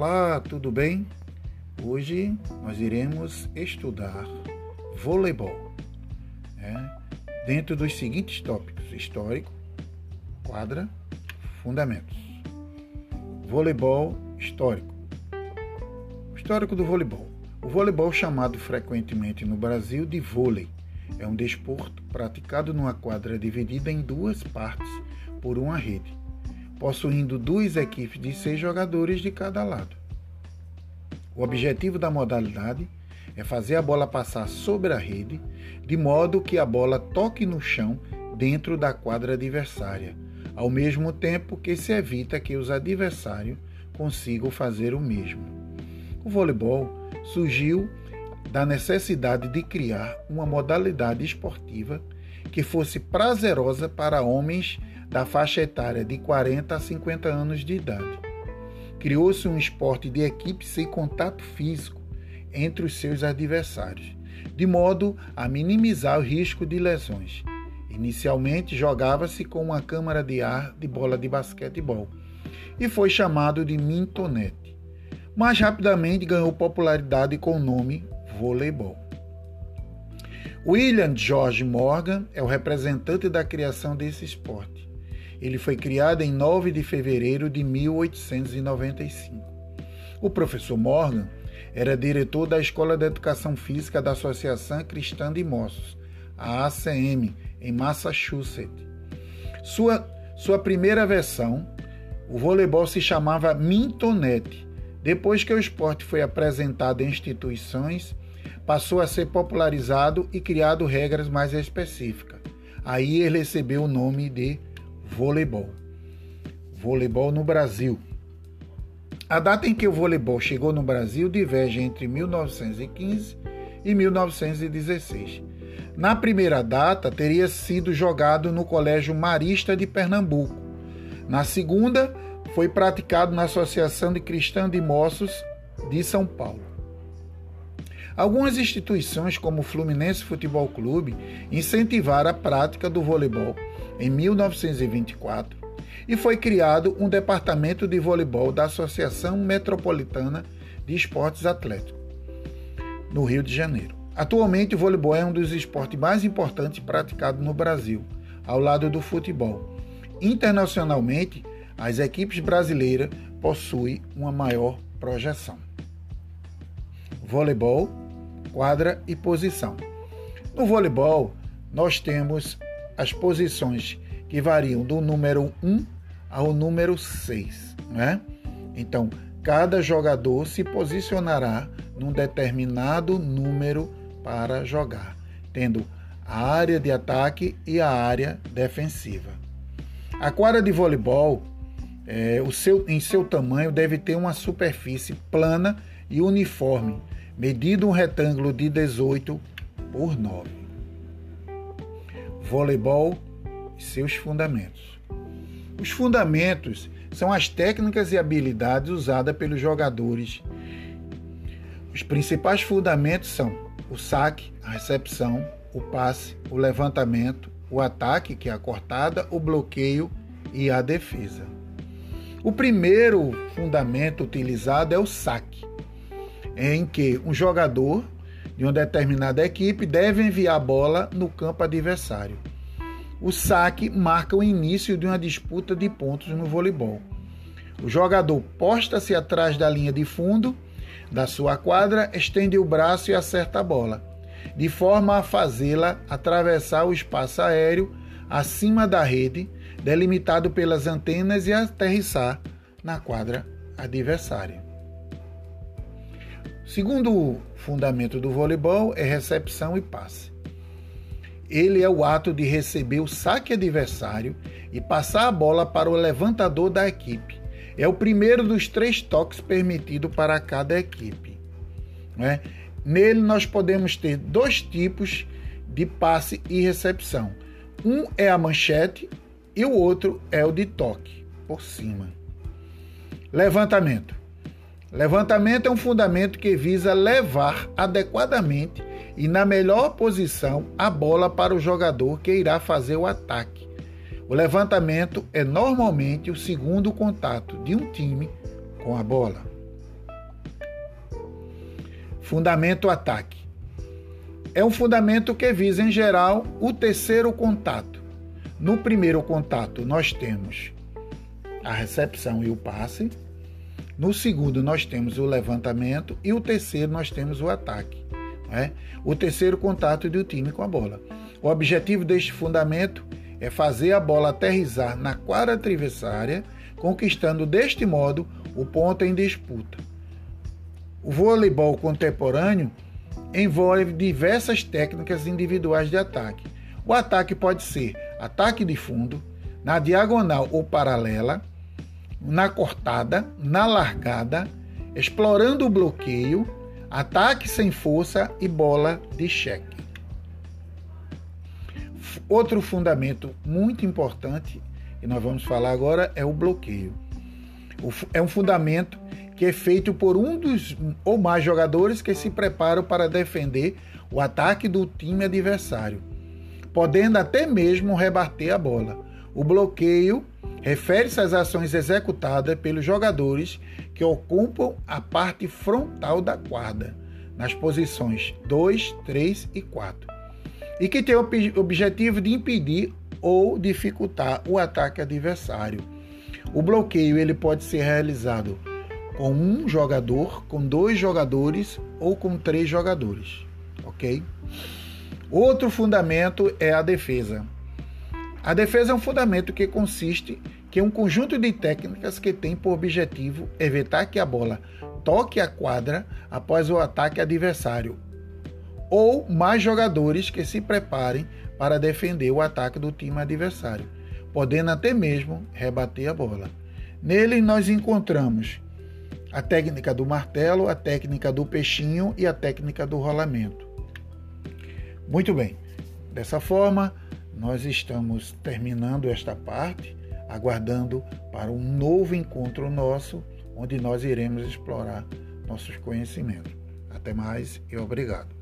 Olá, tudo bem? Hoje nós iremos estudar voleibol né? dentro dos seguintes tópicos: histórico, quadra, fundamentos. Voleibol histórico. histórico do voleibol. O voleibol, chamado frequentemente no Brasil de vôlei, é um desporto praticado numa quadra dividida em duas partes por uma rede possuindo duas equipes de seis jogadores de cada lado. O objetivo da modalidade é fazer a bola passar sobre a rede, de modo que a bola toque no chão dentro da quadra adversária, ao mesmo tempo que se evita que os adversários consigam fazer o mesmo. O voleibol surgiu da necessidade de criar uma modalidade esportiva que fosse prazerosa para homens da faixa etária de 40 a 50 anos de idade. Criou-se um esporte de equipe sem contato físico entre os seus adversários, de modo a minimizar o risco de lesões. Inicialmente jogava-se com uma câmara de ar de bola de basquetebol e foi chamado de mintonete. Mas rapidamente ganhou popularidade com o nome voleibol. William George Morgan é o representante da criação desse esporte. Ele foi criado em 9 de fevereiro de 1895. O professor Morgan era diretor da Escola de Educação Física da Associação Cristã de Moços, a ACM, em Massachusetts. Sua, sua primeira versão, o voleibol se chamava Mintonete. Depois que o esporte foi apresentado em instituições, passou a ser popularizado e criado regras mais específicas. Aí ele recebeu o nome de voleibol. Voleibol no Brasil. A data em que o voleibol chegou no Brasil diverge entre 1915 e 1916. Na primeira data, teria sido jogado no Colégio Marista de Pernambuco. Na segunda, foi praticado na Associação de Cristã de Moços de São Paulo. Algumas instituições, como o Fluminense Futebol Clube, incentivaram a prática do voleibol em 1924 e foi criado um departamento de voleibol da Associação Metropolitana de Esportes Atléticos, no Rio de Janeiro. Atualmente, o voleibol é um dos esportes mais importantes praticados no Brasil, ao lado do futebol. Internacionalmente, as equipes brasileiras possuem uma maior projeção. Voleibol, quadra e posição. No voleibol, nós temos as posições que variam do número 1 ao número 6, né? Então, cada jogador se posicionará num determinado número para jogar, tendo a área de ataque e a área defensiva. A quadra de voleibol, é, o seu, em seu tamanho, deve ter uma superfície plana e uniforme, medido um retângulo de 18 por 9 voleibol e seus fundamentos. Os fundamentos são as técnicas e habilidades usadas pelos jogadores. Os principais fundamentos são o saque, a recepção, o passe, o levantamento, o ataque, que é a cortada, o bloqueio e a defesa. O primeiro fundamento utilizado é o saque, em que um jogador de uma determinada equipe deve enviar a bola no campo adversário. O saque marca o início de uma disputa de pontos no voleibol. O jogador posta-se atrás da linha de fundo da sua quadra, estende o braço e acerta a bola, de forma a fazê-la atravessar o espaço aéreo acima da rede, delimitado pelas antenas, e aterrissar na quadra adversária. Segundo fundamento do voleibol é recepção e passe. Ele é o ato de receber o saque adversário e passar a bola para o levantador da equipe. É o primeiro dos três toques permitido para cada equipe. Né? Nele nós podemos ter dois tipos de passe e recepção. Um é a manchete e o outro é o de toque por cima. Levantamento. Levantamento é um fundamento que visa levar adequadamente e na melhor posição a bola para o jogador que irá fazer o ataque. O levantamento é normalmente o segundo contato de um time com a bola. Fundamento ataque. É um fundamento que visa, em geral, o terceiro contato. No primeiro contato, nós temos a recepção e o passe. No segundo, nós temos o levantamento. E o terceiro, nós temos o ataque. Né? O terceiro contato do time com a bola. O objetivo deste fundamento é fazer a bola aterrizar na quadra adversária, conquistando deste modo o ponto em disputa. O voleibol contemporâneo envolve diversas técnicas individuais de ataque. O ataque pode ser ataque de fundo, na diagonal ou paralela, na cortada, na largada, explorando o bloqueio, ataque sem força e bola de cheque. Outro fundamento muito importante que nós vamos falar agora é o bloqueio. É um fundamento que é feito por um dos ou mais jogadores que se preparam para defender o ataque do time adversário, podendo até mesmo rebater a bola. O bloqueio refere-se às ações executadas pelos jogadores que ocupam a parte frontal da quadra, nas posições 2, 3 e 4, e que tem o objetivo de impedir ou dificultar o ataque adversário. O bloqueio ele pode ser realizado com um jogador, com dois jogadores ou com três jogadores, ok? Outro fundamento é a defesa. A defesa é um fundamento que consiste que é um conjunto de técnicas que tem por objetivo evitar que a bola toque a quadra após o ataque adversário, ou mais jogadores que se preparem para defender o ataque do time adversário, podendo até mesmo rebater a bola. Nele nós encontramos a técnica do martelo, a técnica do peixinho e a técnica do rolamento. Muito bem, dessa forma, nós estamos terminando esta parte, aguardando para um novo encontro nosso, onde nós iremos explorar nossos conhecimentos. Até mais e obrigado.